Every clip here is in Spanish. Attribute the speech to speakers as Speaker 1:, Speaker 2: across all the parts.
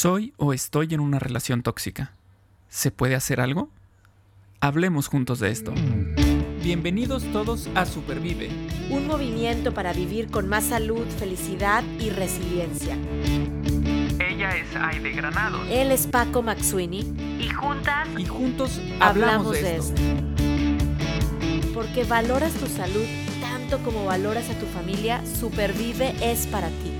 Speaker 1: Soy o estoy en una relación tóxica. ¿Se puede hacer algo? Hablemos juntos de esto. Bienvenidos todos a Supervive.
Speaker 2: Un movimiento para vivir con más salud, felicidad y resiliencia.
Speaker 1: Ella es Aide Granados.
Speaker 2: Él es Paco Maxuini.
Speaker 3: Y juntas
Speaker 1: Y juntos hablamos, de, esto.
Speaker 2: Porque valoras tu salud tanto como valoras a tu familia, Supervive es para ti.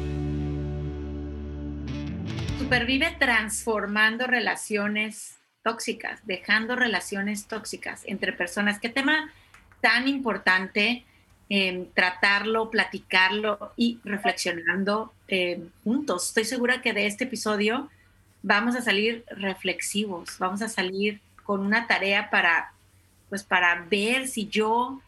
Speaker 3: Supervive transformando relaciones tóxicas, dejando relaciones tóxicas entre personas. Qué tema tan importante em, tratarlo, platicarlo y reflexionando em, juntos. Estoy segura que de este episodio vamos a salir reflexivos, vamos a salir con una tarea para, pues, para ver si yo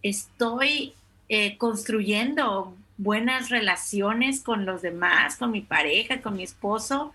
Speaker 3: estoy eh, construyendo buenas relaciones con los demás, con mi pareja, con mi esposo,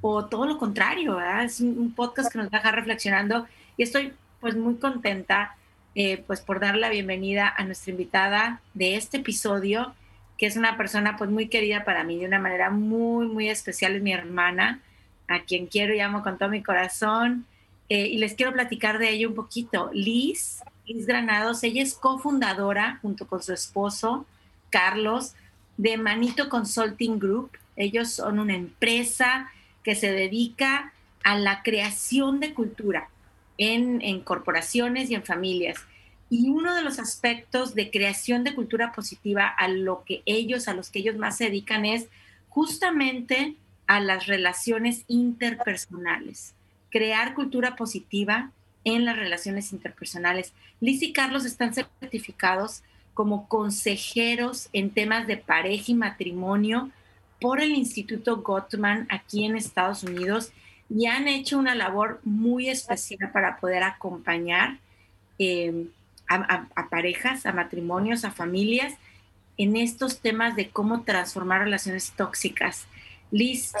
Speaker 3: o todo lo contrario, ¿verdad? Es un podcast que nos deja reflexionando y estoy pues muy contenta eh, pues por dar la bienvenida a nuestra invitada de este episodio, que es una persona pues muy querida para mí de una manera muy, muy especial, es mi hermana, a quien quiero y amo con todo mi corazón. Eh, y les quiero platicar de ella un poquito. Liz, Liz Granados, ella es cofundadora junto con su esposo Carlos, de Manito Consulting Group. Ellos son una empresa que se dedica a la creación de cultura en, corporaciones y en familias. Y uno de los aspectos de creación de cultura positiva a lo que ellos, a los que ellos más se dedican es justamente a las relaciones interpersonales. Crear cultura positiva en las relaciones interpersonales. Liz y Carlos están certificados como consejeros en temas de pareja y matrimonio por el Instituto Gottman aquí en Estados Unidos y han hecho una labor muy especial para poder acompañar eh, a, a, parejas, a matrimonios, a familias en estos temas de cómo transformar relaciones tóxicas. Liz,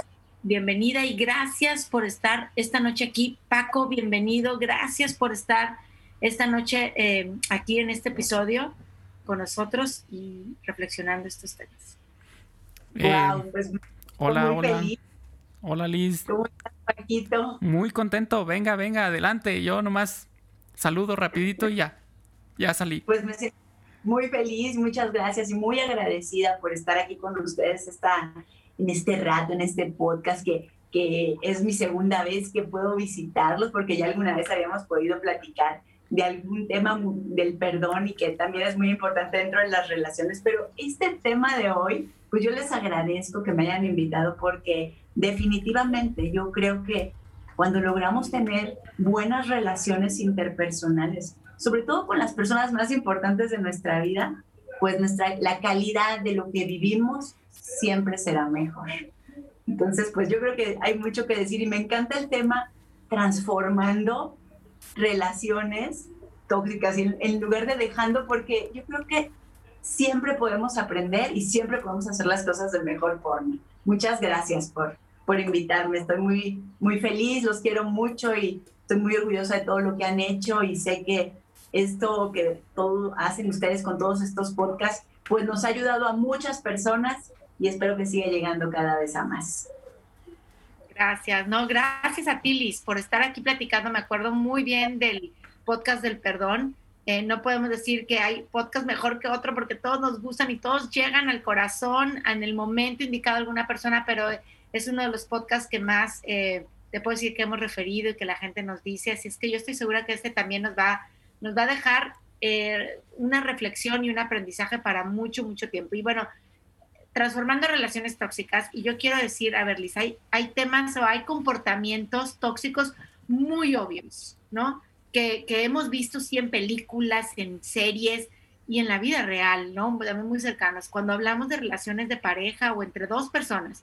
Speaker 3: bienvenida y gracias por estar esta noche aquí. Paco, bienvenido, gracias por estar esta noche eh, aquí en este episodio con nosotros y reflexionando estos temas.
Speaker 1: wow, eh, pues hola, hola. Hola Liz.
Speaker 3: ¿Cómo estás, Paquito?
Speaker 1: Muy contento. Venga, venga, adelante. Yo nomás saludo rapidito y ya. Ya salí.
Speaker 4: Pues me siento muy feliz, muchas gracias y muy agradecida por estar aquí con ustedes esta, en este rato, en este podcast que, que es mi segunda vez que puedo visitarlos porque ya alguna vez habíamos podido platicar de algún tema del perdón y que también es muy importante dentro de las relaciones, pero este tema de hoy, pues yo les agradezco que me hayan invitado porque definitivamente yo creo que cuando logramos tener buenas relaciones interpersonales, sobre todo con las personas más importantes de nuestra vida, pues nuestra, la calidad de lo que vivimos siempre será mejor. Entonces, pues yo creo que hay mucho que decir y me encanta el tema transformando relaciones tóxicas en lugar de dejando, porque yo creo que siempre podemos aprender y siempre podemos hacer las cosas de mejor forma. Muchas gracias por, por invitarme. Estoy muy, muy feliz, los quiero mucho y estoy muy orgullosa de todo lo que han hecho y sé que esto que todo hacen ustedes con todos estos podcasts, pues nos ha ayudado a muchas personas y espero que siga llegando cada vez a más.
Speaker 3: Gracias, no, gracias a ti, por estar aquí platicando. Me acuerdo muy bien del podcast del perdón. Eh, no podemos decir que hay podcast mejor que otro porque todos nos gustan y todos llegan al corazón en el momento indicado alguna persona, pero es uno de los podcasts que más eh, te puedo decir que hemos referido y que la gente nos dice. Así es que yo estoy segura que este también nos va, nos va a dejar eh, una reflexión y un aprendizaje para mucho, mucho tiempo. Y bueno, transformando relaciones tóxicas. Y yo quiero decir, a ver, Liz, hay, hay temas o hay comportamientos tóxicos muy obvios, ¿no? Que, que, hemos visto sí en películas, en series y en la vida real, ¿no? También muy cercanos. Cuando hablamos de relaciones de pareja o entre dos personas,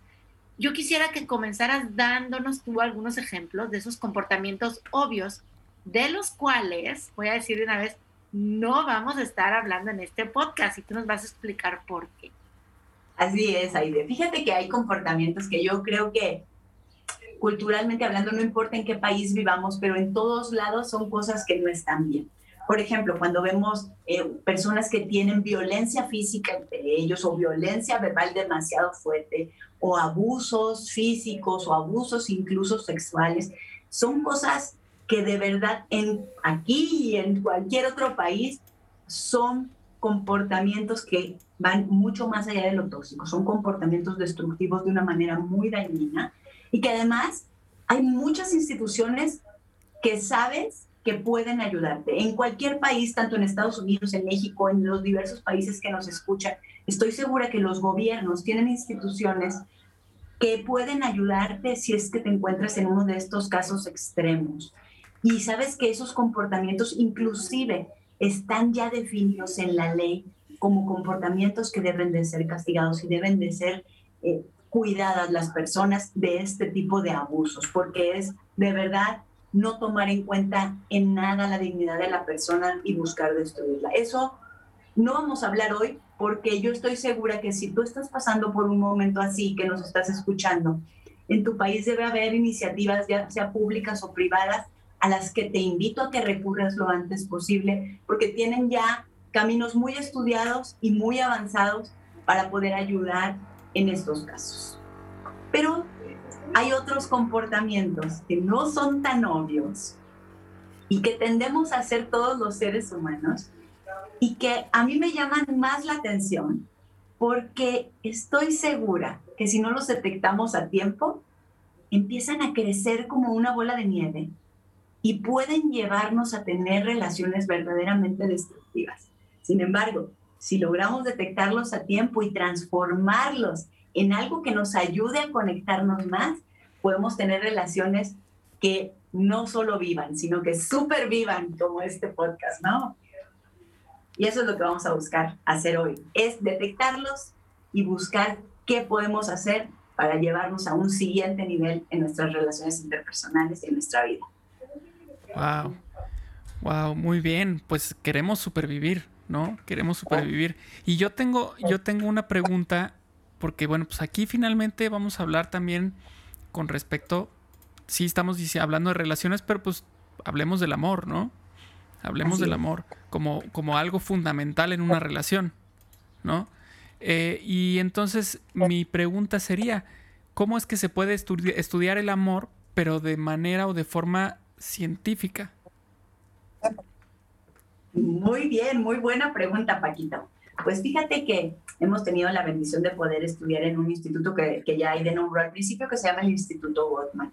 Speaker 3: yo quisiera que comenzaras dándonos tú algunos ejemplos de esos comportamientos obvios, de los cuales, voy a decir de una vez, no vamos a estar hablando en este podcast y tú nos vas a explicar por qué.
Speaker 4: Así es, Aide. Fíjate que hay comportamientos que yo creo que culturalmente hablando, no importa en qué país vivamos, pero en todos lados son cosas que no están bien. Por ejemplo, cuando vemos eh, personas que tienen violencia física entre ellos o violencia verbal demasiado fuerte o abusos físicos o abusos incluso sexuales, son cosas que de verdad en aquí y en cualquier otro país son comportamientos que van mucho más allá de lo tóxico, son comportamientos destructivos de una manera muy dañina y que además hay muchas instituciones que sabes que pueden ayudarte. En cualquier país, tanto en Estados Unidos, en México, en los diversos países que nos escuchan, estoy segura que los gobiernos tienen instituciones que pueden ayudarte si es que te encuentras en uno de estos casos extremos. Y sabes que esos comportamientos inclusive están ya definidos en la ley como comportamientos que deben de ser castigados y deben de ser eh, cuidadas las personas de este tipo de abusos, porque es de verdad no tomar en cuenta en nada la dignidad de la persona y buscar destruirla. Eso no vamos a hablar hoy porque yo estoy segura que si tú estás pasando por un momento así, que nos estás escuchando, en tu país debe haber iniciativas, ya sea públicas o privadas, a las que te invito a que recurras lo antes posible, porque tienen ya caminos muy estudiados y muy avanzados para poder ayudar en estos casos. Pero hay otros comportamientos que no son tan obvios y que tendemos a hacer todos los seres humanos y que a mí me llaman más la atención porque estoy segura que si no los detectamos a tiempo, empiezan a crecer como una bola de nieve y pueden llevarnos a tener relaciones verdaderamente destructivas. Sin embargo, si logramos detectarlos a tiempo y transformarlos en algo que nos ayude a conectarnos más, podemos tener relaciones que no solo vivan, sino que súper vivan como este podcast, ¿no? Y eso es lo que vamos a buscar hacer hoy, es detectarlos y buscar qué podemos hacer para llevarnos a un siguiente nivel en nuestras relaciones interpersonales y en nuestra vida.
Speaker 1: Wow. Wow, muy bien. Pues queremos supervivir, ¿no? Queremos supervivir. Y yo tengo, yo tengo una pregunta, porque bueno, pues aquí finalmente vamos a hablar también con respecto, sí estamos hablando de relaciones, pero pues hablemos del amor, ¿no? Hablemos del amor como, como algo fundamental en una relación, ¿no? Eh, y entonces mi pregunta sería, ¿cómo es que se puede estudiar el amor, pero de manera o de forma científica?
Speaker 4: Muy bien, muy buena pregunta, Paquito. Pues fíjate que hemos tenido la bendición de poder estudiar en un instituto que, que ya hay de nombre al principio, que se llama el Instituto Gottman.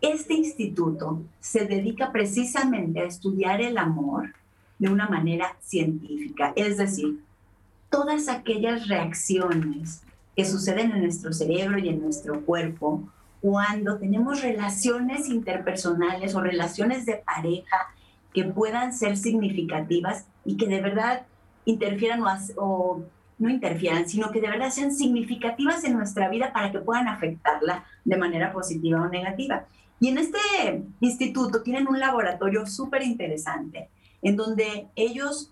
Speaker 4: Este instituto se dedica precisamente a estudiar el amor de una manera científica, es decir, todas aquellas reacciones que suceden en nuestro cerebro y en nuestro cuerpo cuando tenemos relaciones interpersonales o relaciones de pareja que puedan ser significativas y que de verdad interfieran o, no interfieran, sino que de verdad sean significativas en nuestra vida para que puedan afectarla de manera positiva o negativa. Y en este instituto tienen un laboratorio súper interesante, en donde ellos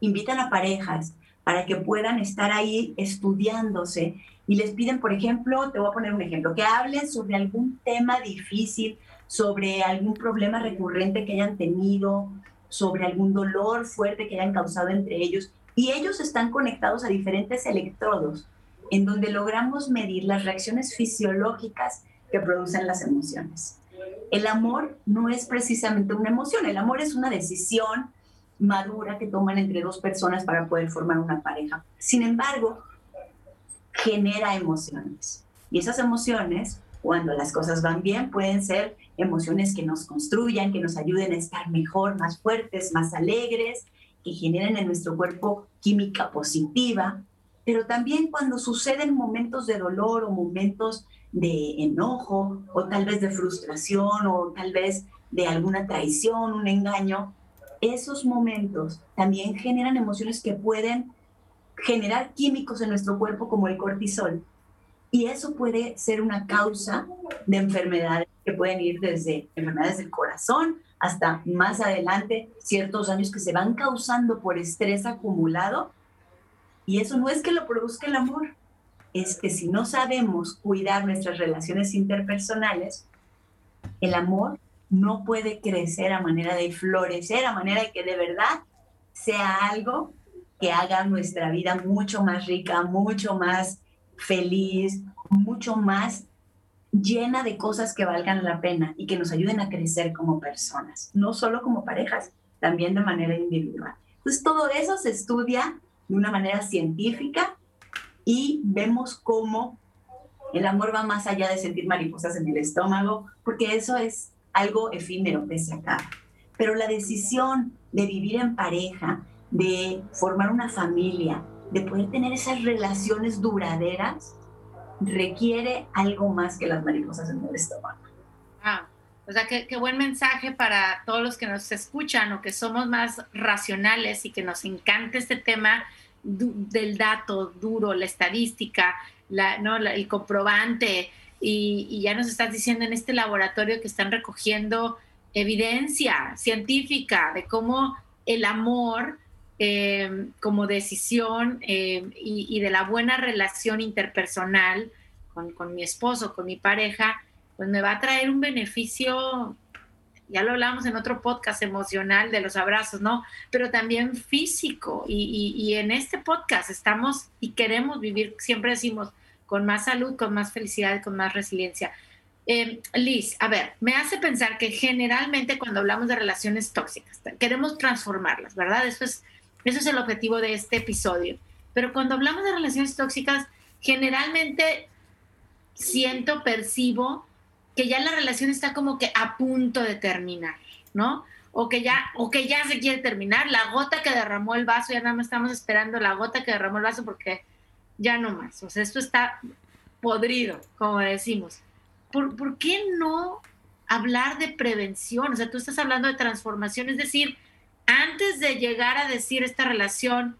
Speaker 4: invitan a parejas para que puedan estar ahí estudiándose y les piden, por ejemplo, te voy a poner un ejemplo, que hablen sobre algún tema difícil, sobre algún problema recurrente que hayan tenido, sobre algún dolor fuerte que hayan causado entre ellos. Y ellos están conectados a diferentes electrodos, en donde logramos medir las reacciones fisiológicas que producen las emociones. El amor no es precisamente una emoción, el amor es una decisión madura que toman entre dos personas para poder formar una pareja. Sin embargo, genera emociones. Y esas emociones, cuando las cosas van bien, pueden ser emociones que nos construyan, que nos ayuden a estar mejor, más fuertes, más alegres, que generen en nuestro cuerpo química positiva. Pero también cuando suceden momentos de dolor o momentos de enojo o tal vez de frustración o tal vez de alguna traición, un engaño, esos momentos también generan emociones que pueden generar químicos en nuestro cuerpo como el cortisol. Y eso puede ser una causa de enfermedades que pueden ir desde enfermedades del corazón hasta más adelante ciertos daños que se van causando por estrés acumulado. Y eso no es que lo produzca el amor, es que si no sabemos cuidar nuestras relaciones interpersonales, el amor no puede crecer a manera de florecer, a manera de que de verdad sea algo que haga nuestra vida mucho más rica, mucho más feliz, mucho más llena de cosas que valgan la pena y que nos ayuden a crecer como personas, no solo como parejas, también de manera individual. Entonces, todo eso se estudia de una manera científica y vemos cómo el amor va más allá de sentir mariposas en el estómago, porque eso es algo efímero que se acaba. Pero la decisión de vivir en pareja, de formar una familia, de poder tener esas relaciones duraderas, requiere algo más que las mariposas en el estómago.
Speaker 3: Ah, o sea, qué, buen mensaje para todos los que nos escuchan o que somos más racionales y que nos encanta este tema del dato duro, la estadística, la, ¿no? el comprobante. Y, y, ya nos estás diciendo en este laboratorio que están recogiendo evidencia científica de cómo el amor Em, como decisión em, y, de la buena relación interpersonal con, con, mi esposo, con mi pareja, pues me va a traer un beneficio, ya lo hablamos en otro podcast emocional de los abrazos, ¿no? Pero también físico. Y, y, en este podcast estamos y queremos vivir, siempre decimos, con más salud, con más felicidad, con más resiliencia. Eh, Liz, a ver, me hace pensar que generalmente cuando hablamos de relaciones tóxicas, queremos transformarlas, ¿verdad? Eso es eso es el objetivo de este episodio. Pero cuando hablamos de relaciones tóxicas, generalmente siento, percibo que ya la relación está como que a punto de terminar, ¿no? O que ya, o que ya se quiere terminar, la gota que derramó el vaso, ya nada más estamos esperando la gota que derramó el vaso porque ya no más. O sea, esto está podrido, como decimos. ¿Por, ¿Por qué no hablar de prevención? O sea, tú estás hablando de transformación, es decir, antes de llegar a decir esta relación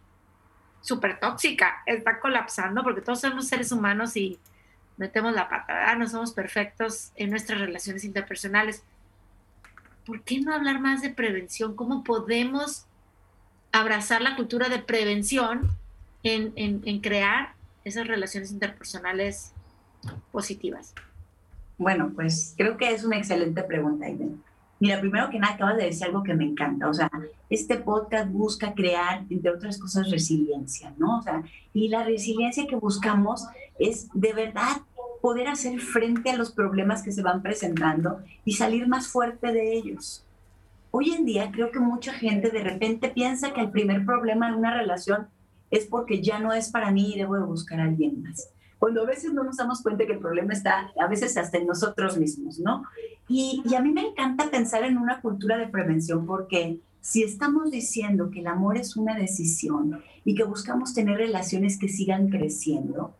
Speaker 3: súper tóxica, está colapsando, porque todos somos seres humanos y metemos la pata, no somos perfectos en nuestras relaciones interpersonales. ¿Por qué no hablar más de prevención? ¿Cómo podemos abrazar la cultura de prevención en, crear esas relaciones interpersonales positivas?
Speaker 4: Bueno, pues creo que es una excelente pregunta, Aiden. Mira, primero que nada, acabas de decir algo que me encanta. O sea, este podcast busca crear, entre otras cosas, resiliencia, ¿no? O sea, y la resiliencia que buscamos es de verdad poder hacer frente a los problemas que se van presentando y salir más fuerte de ellos. Hoy en día creo que mucha gente de repente piensa que el primer problema en una relación es porque ya no es para mí y debo de buscar a alguien más cuando a veces no nos damos cuenta que el problema está a veces hasta en nosotros mismos, ¿no? Y, y, a mí me encanta pensar en una cultura de prevención porque si estamos diciendo que el amor es una decisión y que buscamos tener relaciones que sigan creciendo,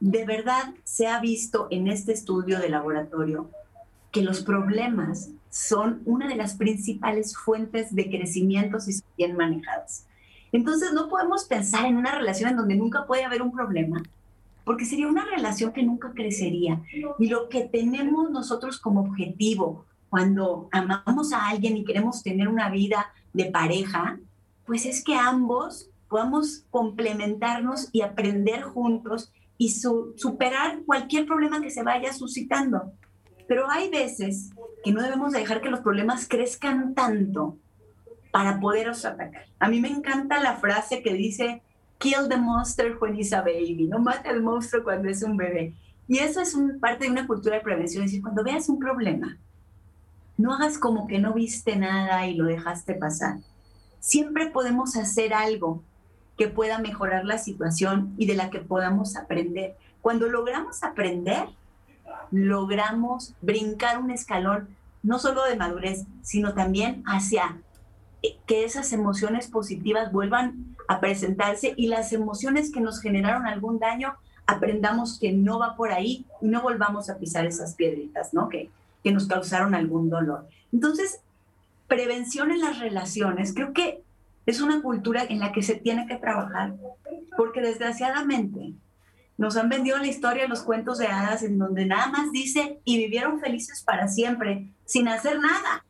Speaker 4: de verdad se ha visto en este estudio de laboratorio que los problemas son una de las principales fuentes de crecimiento si son bien manejados. Entonces no podemos pensar en una relación en donde nunca puede haber un problema, porque sería una relación que nunca crecería. Y lo que tenemos nosotros como objetivo cuando amamos a alguien y queremos tener una vida de pareja, pues es que ambos podamos complementarnos y aprender juntos y superar cualquier problema que se vaya suscitando. Pero hay veces que no debemos dejar que los problemas crezcan tanto para poderlos atacar. A mí me encanta la frase que dice, kill the monster when he's a baby, no mata al monstruo cuando es un bebé. Y eso es un, parte de una cultura de prevención, es decir, cuando veas un problema, no hagas como que no viste nada y lo dejaste pasar. Siempre podemos hacer algo que pueda mejorar la situación y de la que podamos aprender. Cuando logramos aprender, logramos brincar un escalón, no solo de madurez, sino también hacia que esas emociones positivas vuelvan a presentarse y las emociones que nos generaron algún daño, aprendamos que no va por ahí y no volvamos a pisar esas piedritas, ¿no? Que, que nos causaron algún dolor. Entonces, prevención en las relaciones, creo que es una cultura en la que se tiene que trabajar, porque desgraciadamente nos han vendido la historia, los cuentos de hadas, en donde nada más dice y vivieron felices para siempre, sin hacer nada.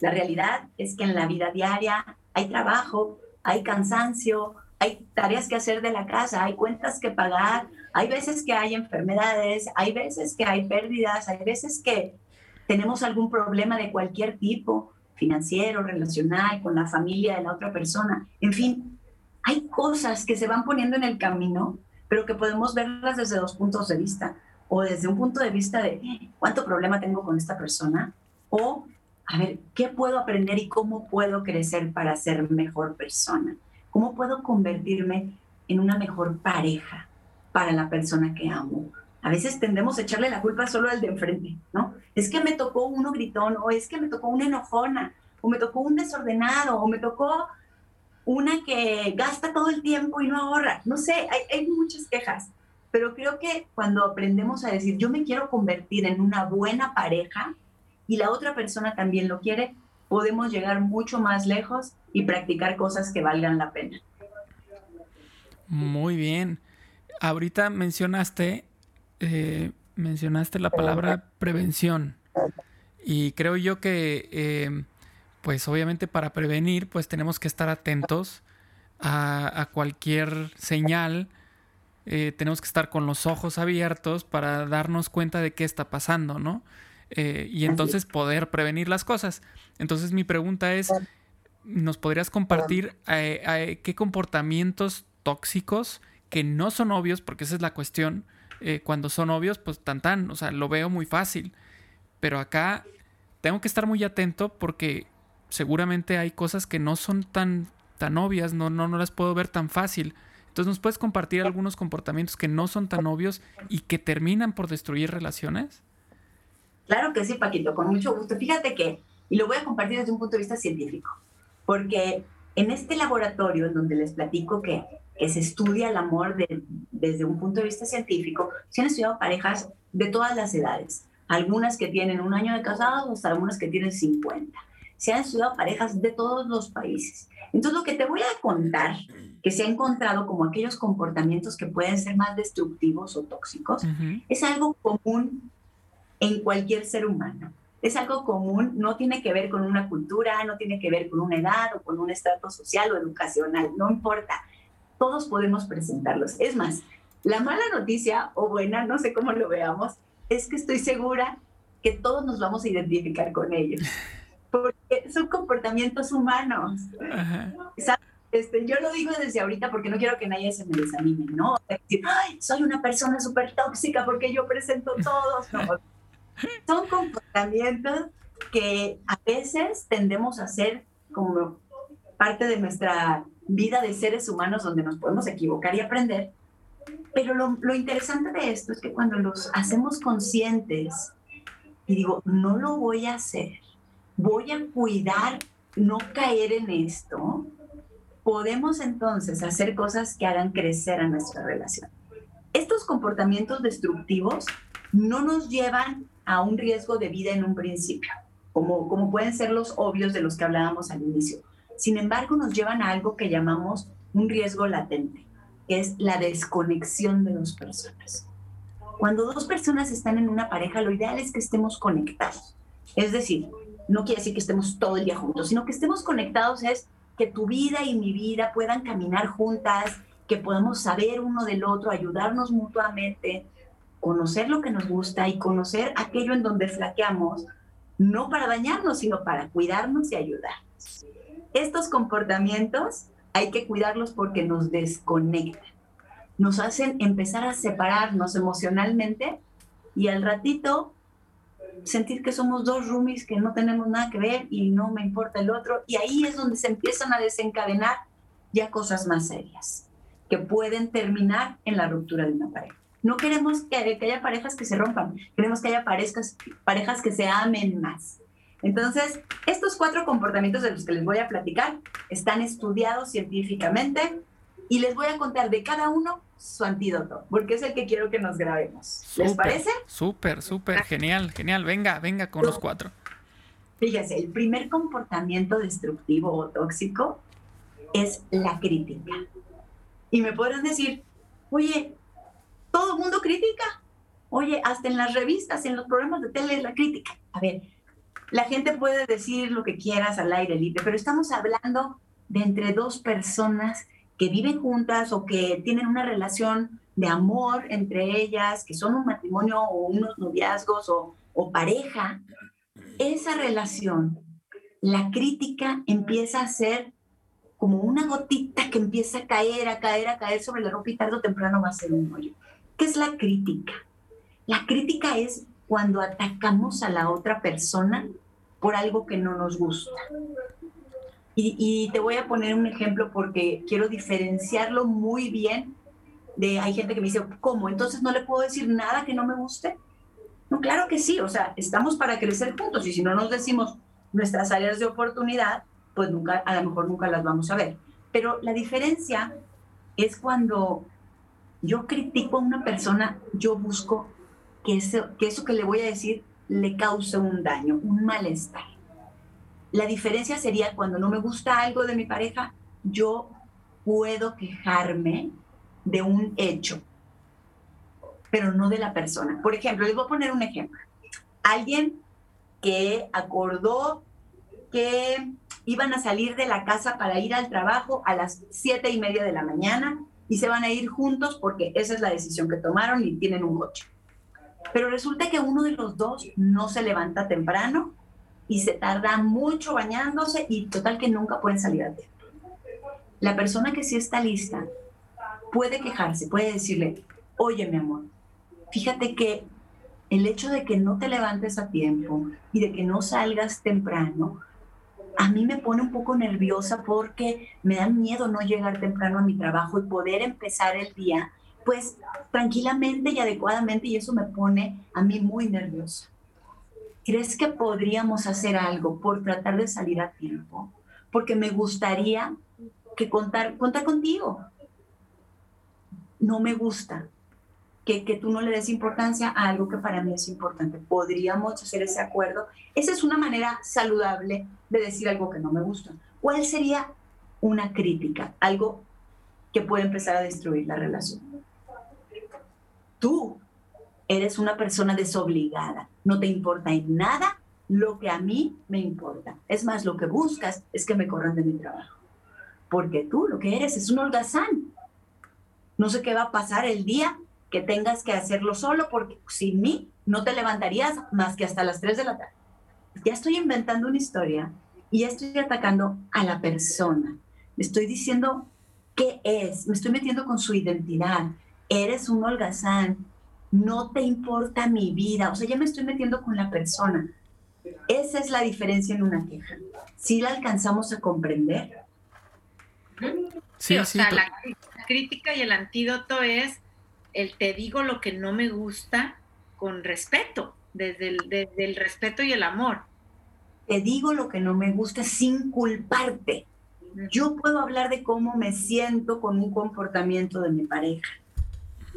Speaker 4: La realidad es que en la vida diaria hay trabajo, hay cansancio, hay tareas que hacer de la casa, hay cuentas que pagar, hay veces que hay enfermedades, hay veces que hay pérdidas, hay veces que tenemos algún problema de cualquier tipo, financiero, relacional, con la familia de la otra persona. En fin, hay cosas que se van poniendo en el camino, pero que podemos verlas desde dos puntos de vista. O desde un punto de vista de cuánto problema tengo con esta persona, o a ver, ¿qué puedo aprender y cómo puedo crecer para ser mejor persona? ¿Cómo puedo convertirme en una mejor pareja para la persona que amo? A veces tendemos a echarle la culpa solo al de enfrente, ¿no? Es que me tocó uno gritón, o es que me tocó una enojona, o me tocó un desordenado, o me tocó una que gasta todo el tiempo y no ahorra. No sé, hay, hay muchas quejas, pero creo que cuando aprendemos a decir, yo me quiero convertir en una buena pareja y la otra persona también lo quiere, podemos llegar mucho más lejos y practicar cosas que valgan la pena.
Speaker 1: Muy bien. Ahorita mencionaste, eh, mencionaste la palabra prevención. Y creo yo que, eh, pues obviamente para prevenir, pues tenemos que estar atentos a, cualquier señal. Eh, tenemos que estar con los ojos abiertos para darnos cuenta de qué está pasando, ¿no? Y entonces poder prevenir las cosas. Entonces mi pregunta es, ¿nos podrías compartir qué comportamientos tóxicos que no son obvios, porque esa es la cuestión. Eh, cuando son obvios, pues tan tan, o sea, lo veo muy fácil. Pero acá tengo que estar muy atento porque seguramente hay cosas que no son tan, tan obvias, no, no, no las puedo ver tan fácil. Entonces, ¿nos puedes compartir algunos comportamientos que no son tan obvios y que terminan por destruir relaciones?
Speaker 4: Claro que sí, Paquito, con mucho gusto. Fíjate que, y lo voy a compartir desde un punto de vista científico, porque en este laboratorio en donde les platico que que se estudia el amor desde un punto de vista científico, se han estudiado parejas de todas las edades, algunas que tienen un año de casados hasta algunas que tienen 50. Se han estudiado parejas de todos los países. Entonces, lo que te voy a contar, que se ha encontrado como aquellos comportamientos que pueden ser más destructivos o tóxicos, es algo común en cualquier ser humano. Es algo común, no tiene que ver con una cultura, no tiene que ver con una edad o con un estrato social o educacional, no importa todos podemos presentarlos. Es más, la mala noticia o buena, no sé cómo lo veamos, es que estoy segura que todos nos vamos a identificar con ellos, porque son comportamientos humanos. Este, yo lo digo desde ahorita porque no quiero que nadie se me desanime, ¿no? Decir, Ay, soy una persona súper tóxica porque yo presento todos. No. Son comportamientos que a veces tendemos a hacer como parte de nuestra vida de seres humanos donde nos podemos equivocar y aprender. Pero lo, interesante de esto es que cuando los hacemos conscientes y digo, no lo voy a hacer, voy a cuidar no caer en esto, podemos entonces hacer cosas que hagan crecer a nuestra relación. Estos comportamientos destructivos no nos llevan a un riesgo de vida en un principio, como, como pueden ser los obvios de los que hablábamos al inicio. Sin embargo, nos llevan a algo que llamamos un riesgo latente, que es la desconexión de dos personas. Cuando dos personas están en una pareja, lo ideal es que estemos conectados. Es decir, no quiere decir que estemos todo el día juntos, sino que estemos conectados es que tu vida y mi vida puedan caminar juntas, que podamos saber uno del otro, ayudarnos mutuamente, conocer lo que nos gusta y conocer aquello en donde flaqueamos, no para dañarnos, sino para cuidarnos y ayudarnos. Estos comportamientos hay que cuidarlos porque nos desconectan, nos hacen empezar a separarnos emocionalmente y al ratito sentir que somos dos roomies que no tenemos nada que ver y no me importa el otro. Y ahí es donde se empiezan a desencadenar ya cosas más serias que pueden terminar en la ruptura de una pareja. No queremos que, haya parejas que se rompan, queremos que haya parejas, parejas que se amen más. Entonces, estos cuatro comportamientos de los que les voy a platicar están estudiados científicamente y les voy a contar de cada uno su antídoto, porque es el que quiero que nos grabemos. ¿Les parece?
Speaker 1: Súper, súper, genial, genial. Venga, venga con los cuatro.
Speaker 4: Fíjese, el primer comportamiento destructivo o tóxico es la crítica. Y me podrán decir, oye, ¿todo el mundo critica? Oye, hasta en las revistas, en los programas de tele, la crítica. A ver, la gente puede decir lo que quieras al aire libre, pero estamos hablando de entre dos personas que viven juntas o que tienen una relación de amor entre ellas, que son un matrimonio o unos noviazgos o, pareja, esa relación, la crítica empieza a ser como una gotita que empieza a caer, a caer, a caer sobre la ropa y tarde o temprano va a ser un hoyo. ¿Qué es la crítica? La crítica es cuando atacamos a la otra persona por algo que no nos gusta. Y, te voy a poner un ejemplo porque quiero diferenciarlo muy bien de, hay gente que me dice, ¿cómo? Entonces no le puedo decir nada que no me guste. No, claro que sí, o sea, estamos para crecer juntos y si no nos decimos nuestras áreas de oportunidad, pues nunca, a lo mejor nunca las vamos a ver. Pero la diferencia es cuando yo critico a una persona, yo busco que eso, que eso que le voy a decir le cause un daño, un malestar. La diferencia sería cuando no me gusta algo de mi pareja, yo puedo quejarme de un hecho, pero no de la persona. Por ejemplo, les voy a poner un ejemplo. Alguien que acordó que iban a salir de la casa para ir al trabajo a las siete y media de la mañana y se van a ir juntos porque esa es la decisión que tomaron y tienen un coche. Pero resulta que uno de los dos no se levanta temprano y se tarda mucho bañándose y total que nunca pueden salir a tiempo. La persona que sí está lista puede quejarse, puede decirle, oye mi amor, fíjate que el hecho de que no te levantes a tiempo y de que no salgas temprano, a mí me pone un poco nerviosa porque me da miedo no llegar temprano a mi trabajo y poder empezar el día pues tranquilamente y adecuadamente y eso me pone a mí muy nerviosa. ¿Crees que podríamos hacer algo por tratar de salir a tiempo? Porque me gustaría que contar, contar contigo. No me gusta que, que tú no le des importancia a algo que para mí es importante. Podríamos hacer ese acuerdo. Esa es una manera saludable de decir algo que no me gusta. ¿Cuál sería una crítica? Algo que puede empezar a destruir la relación tú eres una persona desobligada, no te importa en nada lo que a mí me importa. Es más, lo que buscas es que me corran de mi trabajo. Porque tú lo que eres es un holgazán. No sé qué va a pasar el día que tengas que hacerlo solo, porque sin mí no te levantarías más que hasta las 3 de la tarde. Ya estoy inventando una historia y ya estoy atacando a la persona. Me estoy diciendo qué es, me estoy metiendo con su identidad, eres un holgazán, no te importa mi vida, o sea, ya me estoy metiendo con la persona. Esa es la diferencia en una queja. Si la alcanzamos a comprender.
Speaker 3: Sí, o sea, la, crítica y el antídoto es el te digo lo que no me gusta con respeto, desde el, desde el respeto y el amor.
Speaker 4: Te digo lo que no me gusta sin culparte. Yo puedo hablar de cómo me siento con un comportamiento de mi pareja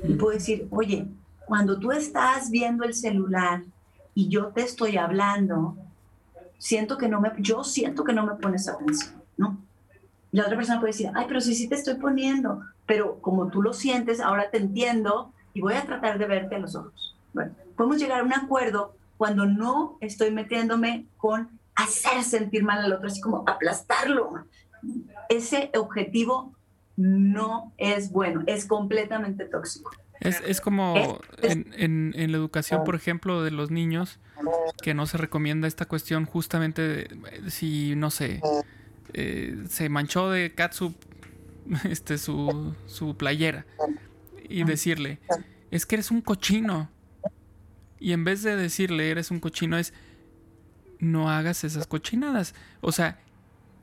Speaker 4: y puedo decir, oye, cuando tú estás viendo el celular y yo te estoy hablando, siento que no me, yo siento que no me pones atención, ¿no? La otra persona puede decir, ay, pero sí, sí te estoy poniendo, pero como tú lo sientes, ahora te entiendo y voy a tratar de verte a los ojos. Bueno, podemos llegar a un acuerdo cuando no estoy metiéndome con hacer sentir mal al otro, así como aplastarlo. Ese objetivo no es bueno, es completamente tóxico.
Speaker 1: Es, como en, la educación, por ejemplo, de los niños, que no se recomienda esta cuestión justamente de, si, no sé, eh, se manchó de catsup este, su, su playera y decirle, es que eres un cochino. Y en vez de decirle, eres un cochino, es, no hagas esas cochinadas. O sea,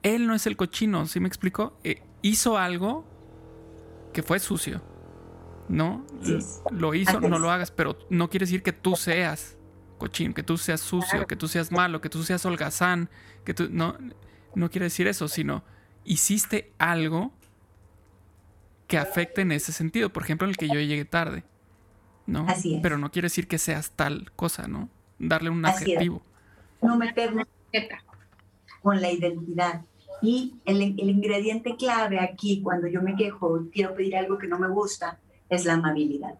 Speaker 1: él no es el cochino, ¿sí me explico? Eh, hizo algo que fue sucio. ¿No? Lo hizo, no lo hagas, pero no quiere decir que tú seas cochino, que tú seas sucio, que tú seas malo, que tú seas holgazán, que tú no no quiere decir eso, sino hiciste algo que afecte en ese sentido, por ejemplo, en el que yo llegué tarde. ¿No?
Speaker 4: Así es.
Speaker 1: Pero no quiere decir que seas tal cosa, ¿no? Darle un adjetivo.
Speaker 4: No meternos con la identidad. Y el, ingrediente clave aquí, cuando yo me quejo, quiero pedir algo que no me gusta, es la amabilidad.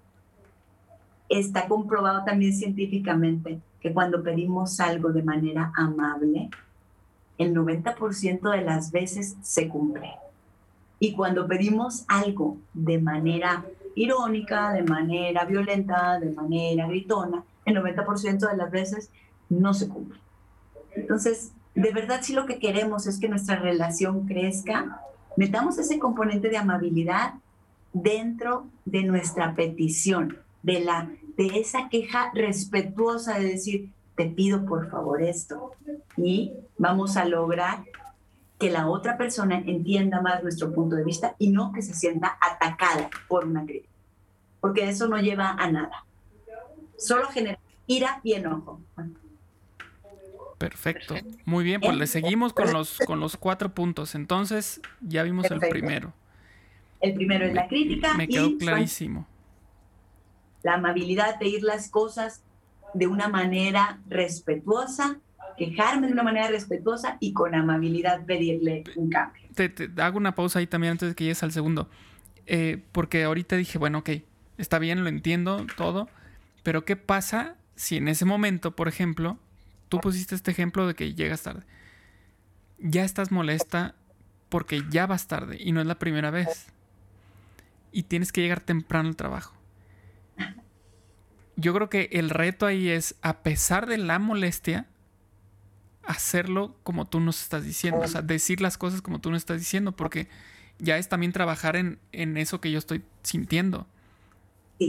Speaker 4: Está comprobado también científicamente que cuando pedimos algo de manera amable, el 90% de las veces se cumple. Y cuando pedimos algo de manera irónica, de manera violenta, de manera gritona, el 90% de las veces no se cumple. Entonces, de verdad, si lo que queremos es que nuestra relación crezca, metamos ese componente de amabilidad dentro de nuestra petición, de, la, de esa queja respetuosa de decir, te pido por favor esto. Y vamos a lograr que la otra persona entienda más nuestro punto de vista y no que se sienta atacada por una crítica, porque eso no lleva a nada. Solo genera ira y enojo.
Speaker 1: Perfecto. Muy bien, pues le seguimos con los, con los cuatro puntos. Entonces, ya vimos el primero.
Speaker 4: El primero es la crítica.
Speaker 1: Me quedó clarísimo.
Speaker 4: La amabilidad de ir las cosas de una manera respetuosa, quejarme de una manera respetuosa y con amabilidad pedirle un cambio.
Speaker 1: Te, hago una pausa ahí también antes de que llegues al segundo. Eh, porque ahorita dije, bueno, ok, está bien, lo entiendo todo, pero ¿qué pasa si en ese momento, por ejemplo, tú pusiste este ejemplo de que llegas tarde. Ya estás molesta porque ya vas tarde y no es la primera vez. Y tienes que llegar temprano al trabajo. Yo creo que el reto ahí es, a pesar de la molestia, hacerlo como tú nos estás diciendo. O sea, decir las cosas como tú nos estás diciendo, porque ya es también trabajar en, en eso que yo estoy sintiendo.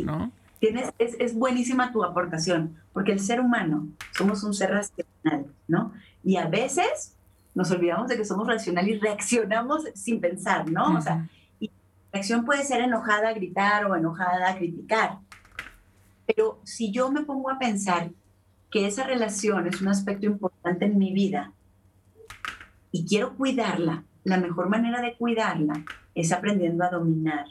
Speaker 1: ¿No?
Speaker 4: Tienes, es, es, buenísima tu aportación, porque el ser humano somos un ser racional, ¿no? Y a veces nos olvidamos de que somos racional y reaccionamos sin pensar, ¿no? O sea, y la reacción puede ser enojada gritar o enojada a criticar. Pero si yo me pongo a pensar que esa relación es un aspecto importante en mi vida y quiero cuidarla, la mejor manera de cuidarla es aprendiendo a dominar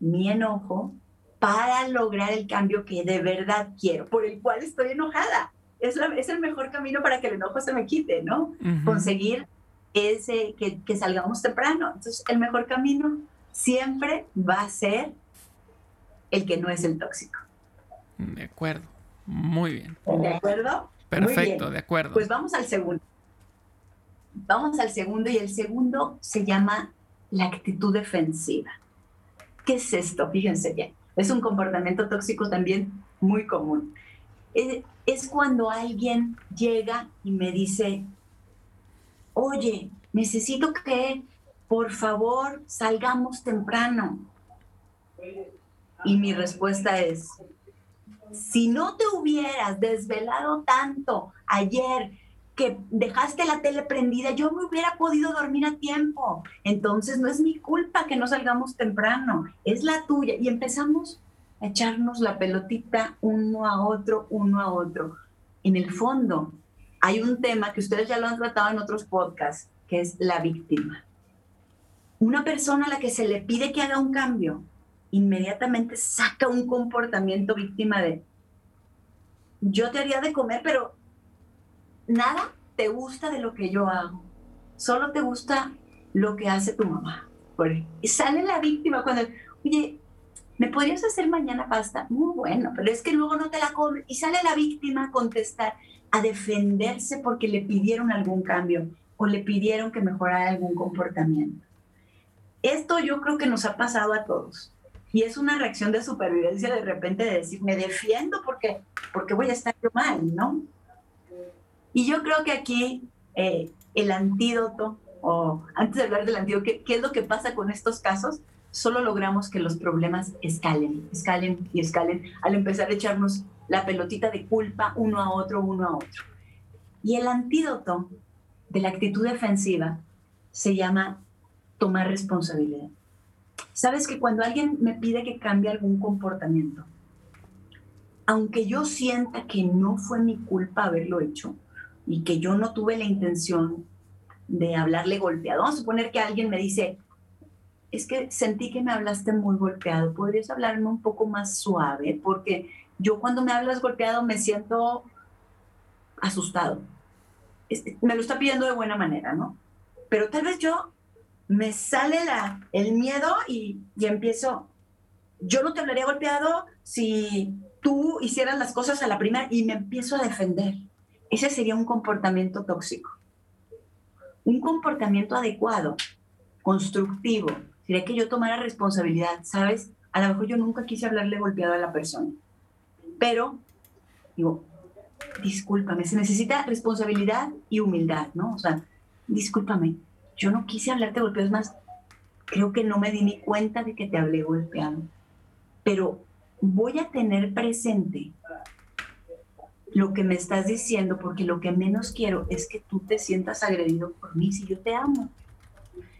Speaker 4: mi enojo para lograr el cambio que de verdad quiero, por el cual estoy enojada. Es, es el mejor camino para que el enojo se me quite, ¿no? Conseguir ese, que, que salgamos temprano. Entonces, el mejor camino siempre va a ser el que no es el tóxico.
Speaker 1: De acuerdo. Muy bien.
Speaker 4: ¿De acuerdo?
Speaker 1: Perfecto, de acuerdo.
Speaker 4: Pues vamos al segundo. Vamos al segundo y el segundo se llama la actitud defensiva. ¿Qué es esto? Fíjense bien. Es un comportamiento tóxico también muy común. Es, cuando alguien llega y me dice, oye, necesito que por favor salgamos temprano. Y mi respuesta es, si no te hubieras desvelado tanto ayer que dejaste la tele prendida, yo me hubiera podido dormir a tiempo. Entonces no es mi culpa que no salgamos temprano, es la tuya. Y empezamos a echarnos la pelotita uno a otro, uno a otro. En el fondo, hay un tema que ustedes ya lo han tratado en otros podcasts, que es la víctima. Una persona a la que se le pide que haga un cambio, inmediatamente saca un comportamiento víctima de, yo te haría de comer, pero nada te gusta de lo que yo hago. Solo te gusta lo que hace tu mamá. Y sale la víctima cuando, oye, ¿me podrías hacer mañana pasta? Muy bueno, pero es que luego no te la comes. Y sale la víctima a contestar, a defenderse porque le pidieron algún cambio o le pidieron que mejorara algún comportamiento. Esto yo creo que nos ha pasado a todos. Y es una reacción de supervivencia de repente de decir, me defiendo porque, porque voy a estar mal, ¿no? Y yo creo que aquí eh, el antídoto, o antes de hablar del antídoto, ¿qué, ¿qué es lo que pasa con estos casos? Solo logramos que los problemas escalen, escalen y escalen al empezar a echarnos la pelotita de culpa uno a otro, uno a otro. Y el antídoto de la actitud defensiva se llama tomar responsabilidad. Sabes que cuando alguien me pide que cambie algún comportamiento, aunque yo sienta que no fue mi culpa haberlo hecho y que yo no tuve la intención de hablarle golpeado, vamos a suponer que alguien me dice, es que sentí que me hablaste muy golpeado, podrías hablarme un poco más suave, porque yo cuando me hablas golpeado me siento asustado. Me lo está pidiendo de buena manera, ¿no? Pero tal vez yo me sale el miedo y, y empiezo, yo no te hablaría golpeado si tú hicieras las cosas a la primera y me empiezo a defender. Ese sería un comportamiento tóxico. Un comportamiento adecuado, constructivo, sería que yo tomara responsabilidad, ¿sabes? A lo mejor yo nunca quise hablarle golpeado a la persona, pero digo, discúlpame, se necesita responsabilidad y humildad, ¿no? O sea, discúlpame, yo no quise hablarte golpeado, es más, creo que no me di ni cuenta de que te hablé golpeado, pero voy a tener presente lo que me estás diciendo, porque lo que menos quiero es que tú te sientas agredido por mí si yo te amo.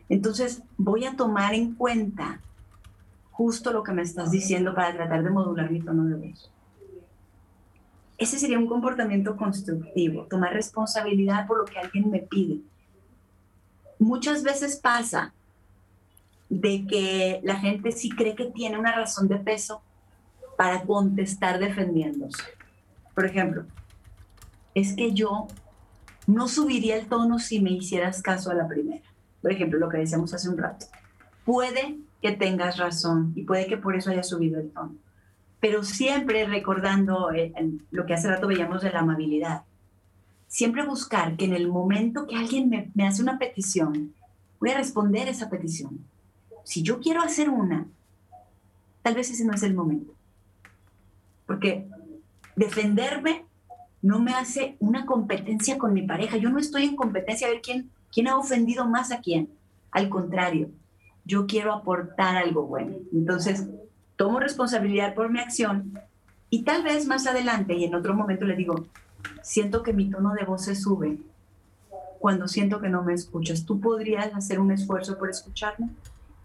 Speaker 4: Entonces voy a tomar en cuenta justo lo que me estás diciendo para tratar de modular mi tono de voz. Ese sería un comportamiento constructivo, tomar responsabilidad por lo que alguien me pide. Muchas veces pasa de que la gente sí cree que tiene una razón de peso para contestar defendiéndose. Por ejemplo, es que yo no subiría el tono si me hicieras caso a la primera. Por ejemplo, lo que decíamos hace un rato. Puede que tengas razón y puede que por eso haya subido el tono pero siempre recordando eh, lo que hace rato veíamos de la amabilidad. Siempre buscar que en el momento que alguien me, me hace una petición, voy a responder esa petición. Si yo quiero hacer una, tal vez ese no es el momento. Porque defenderme no me hace una competencia con mi pareja. Yo no estoy en competencia a ver quién, quién ha ofendido más a quién. Al contrario, yo quiero aportar algo bueno. Entonces, tomo responsabilidad por mi acción y tal vez más adelante y en otro momento le digo, siento que mi tono de voz se sube cuando siento que no me escuchas. ¿Tú podrías hacer un esfuerzo por escucharme?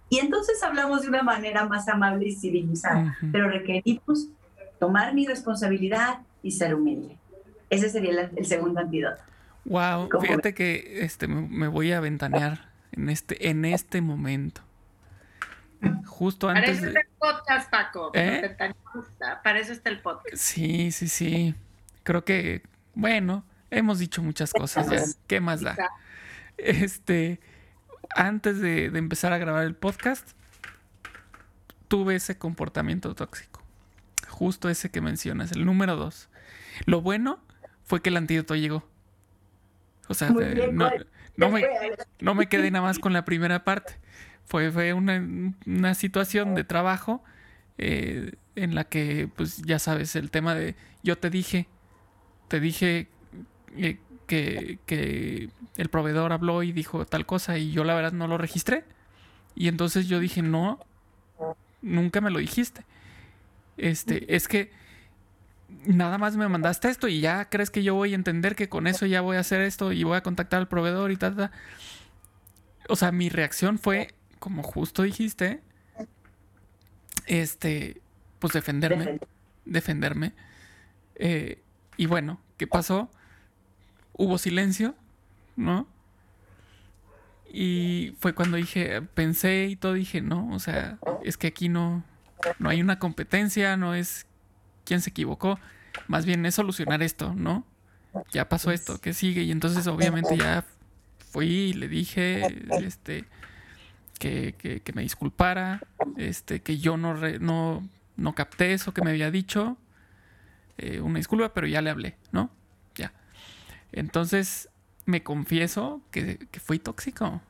Speaker 4: Y entonces hablamos de una manera más amable y civilizada, pero requerimos tomar mi responsabilidad y ser humilde. Ese sería el, segundo antídoto.
Speaker 1: Wow, fíjate que este me voy a ventanear en este en este momento. Justo antes.
Speaker 3: Para eso está el podcast, Paco. ¿Eh? Para eso está el podcast.
Speaker 1: Sí, sí, sí. Creo que, bueno, hemos dicho muchas cosas ya. ¿Qué más da? Este, antes de, empezar a grabar el podcast, tuve ese comportamiento tóxico. Justo ese que mencionas, el número dos. Lo bueno fue que el antídoto llegó. O sea, no, me, no me quedé nada más con la primera parte fue, una, situación de trabajo eh, en la que, pues ya sabes, el tema de yo te dije, te dije eh, que, que, el proveedor habló y dijo tal cosa y yo la verdad no lo registré. Y entonces yo dije, no, nunca me lo dijiste. Este, es que nada más me mandaste esto y ya crees que yo voy a entender que con eso ya voy a hacer esto y voy a contactar al proveedor y tal, tal. O sea, mi reacción fue como justo dijiste, este, pues defenderme, defenderme. Eh, y bueno, ¿qué pasó? Hubo silencio, ¿no? Y fue cuando dije, pensé y todo, dije, no, o sea, es que aquí no, no hay una competencia, no es quién se equivocó, más bien es solucionar esto, ¿no? Ya pasó esto, ¿qué sigue? Y entonces obviamente ya fui y le dije, este, que, me disculpara, este, que yo no, no, no capté eso que me había dicho. Eh, una disculpa, pero ya le hablé, ¿no? Ya. Entonces, me confieso que, fui tóxico.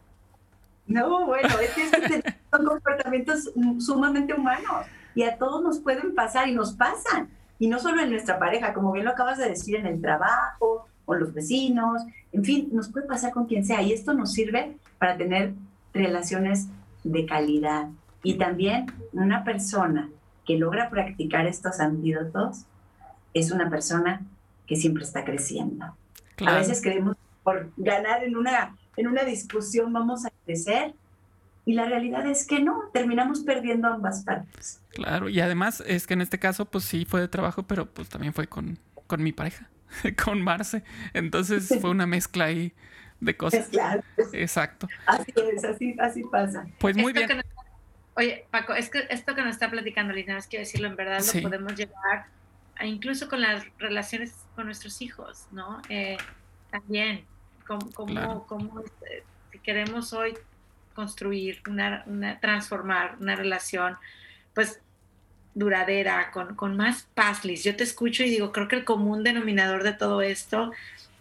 Speaker 4: No, bueno, es que son comportamientos sumamente humanos y a todos nos pueden pasar y nos pasan. Y no solo en nuestra pareja, como bien lo acabas de decir, en el trabajo, con los vecinos, en fin, nos puede pasar con quien sea. Y esto nos sirve para tener relaciones de calidad. Y también una persona que logra practicar estos antídotos es una persona que siempre está creciendo. A veces creemos por ganar en una, en una discusión vamos a crecer y la realidad es que no, terminamos perdiendo ambas partes.
Speaker 1: Claro, y además es que en este caso pues sí fue de trabajo, pero pues también fue con, con mi pareja, con Marce. Entonces fue una mezcla ahí de cosas. Claro. Exacto.
Speaker 4: Así es, así, así pasa.
Speaker 1: Pues muy bien.
Speaker 3: oye, Paco, es que esto que nos está platicando Lina, es que decirlo en verdad, lo podemos llevar incluso con las relaciones con nuestros hijos, ¿no? Eh, también, como, este, si queremos hoy construir, una, una, transformar una relación, pues duradera, con, con más paz, Liz. Yo te escucho y digo, creo que el común denominador de todo esto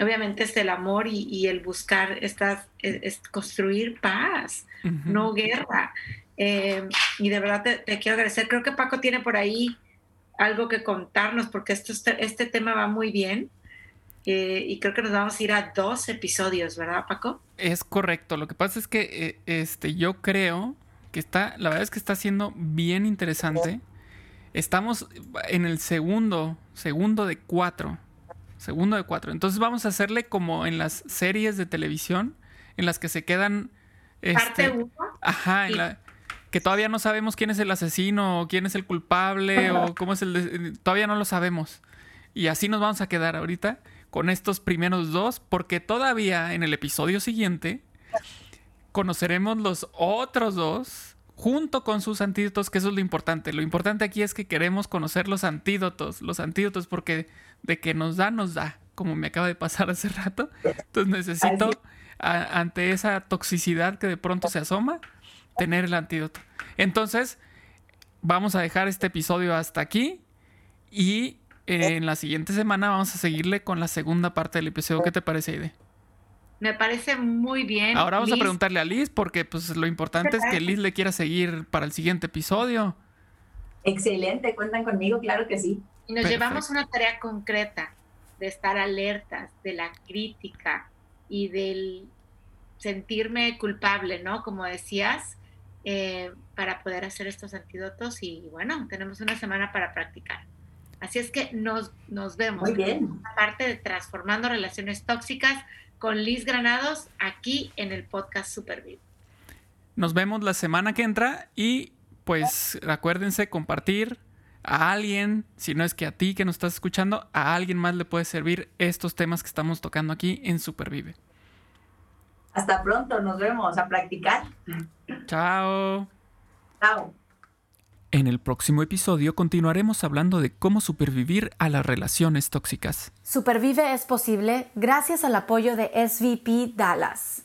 Speaker 3: obviamente es el amor y, el buscar estas, es, construir paz, no guerra. Eh, y de verdad te, quiero agradecer. Creo que Paco tiene por ahí algo que contarnos porque esto, este tema va muy bien. eh, y creo que nos vamos a ir a dos episodios, ¿verdad, Paco?
Speaker 1: Es correcto. Lo que pasa es que eh, este, yo creo que está, la verdad es que está siendo bien interesante. Estamos en el segundo, segundo de cuatro. Segundo de cuatro. Entonces vamos a hacerle como en las series de televisión, en las que se quedan.
Speaker 3: Parte este, uno.
Speaker 1: Ajá, que todavía no sabemos quién es el asesino, o quién es el culpable, o cómo es el. todavía no lo sabemos. Y así nos vamos a quedar ahorita con estos primeros dos, porque todavía en el episodio siguiente conoceremos los otros dos junto con sus antídotos, que eso es lo importante. Lo importante aquí es que queremos conocer los antídotos, los antídotos porque de que nos da, nos da, como me acaba de pasar hace rato. Entonces necesito, ante esa toxicidad que de pronto se asoma, tener el antídoto. Entonces, vamos a dejar este episodio hasta aquí y en la siguiente semana vamos a seguirle con la segunda parte del episodio. ¿Qué te parece, Ide?
Speaker 3: Me parece muy bien.
Speaker 1: Ahora vamos a preguntarle a Liz porque pues lo importante es que Liz le quiera seguir para el siguiente episodio.
Speaker 4: Excelente, cuentan conmigo, claro que sí.
Speaker 3: Y nos llevamos una tarea concreta de estar alertas de la crítica y del sentirme culpable, ¿no? Como decías, eh, para poder hacer estos antídotos y bueno, tenemos una semana para practicar. Así es que nos, nos vemos.
Speaker 4: Muy bien.
Speaker 3: Aparte de Transformando Relaciones Tóxicas con Liz Granados aquí en el podcast Superviv.
Speaker 1: Nos vemos la semana que entra y pues acuérdense compartir a alguien, si no es que a ti que nos estás escuchando, a alguien más le puede servir estos temas que estamos tocando aquí en Supervive.
Speaker 4: Hasta pronto, nos vemos a practicar.
Speaker 1: Chao.
Speaker 4: Chao.
Speaker 1: En el próximo episodio continuaremos hablando de cómo supervivir a las relaciones tóxicas.
Speaker 2: Supervive es posible gracias al apoyo de SVP Dallas.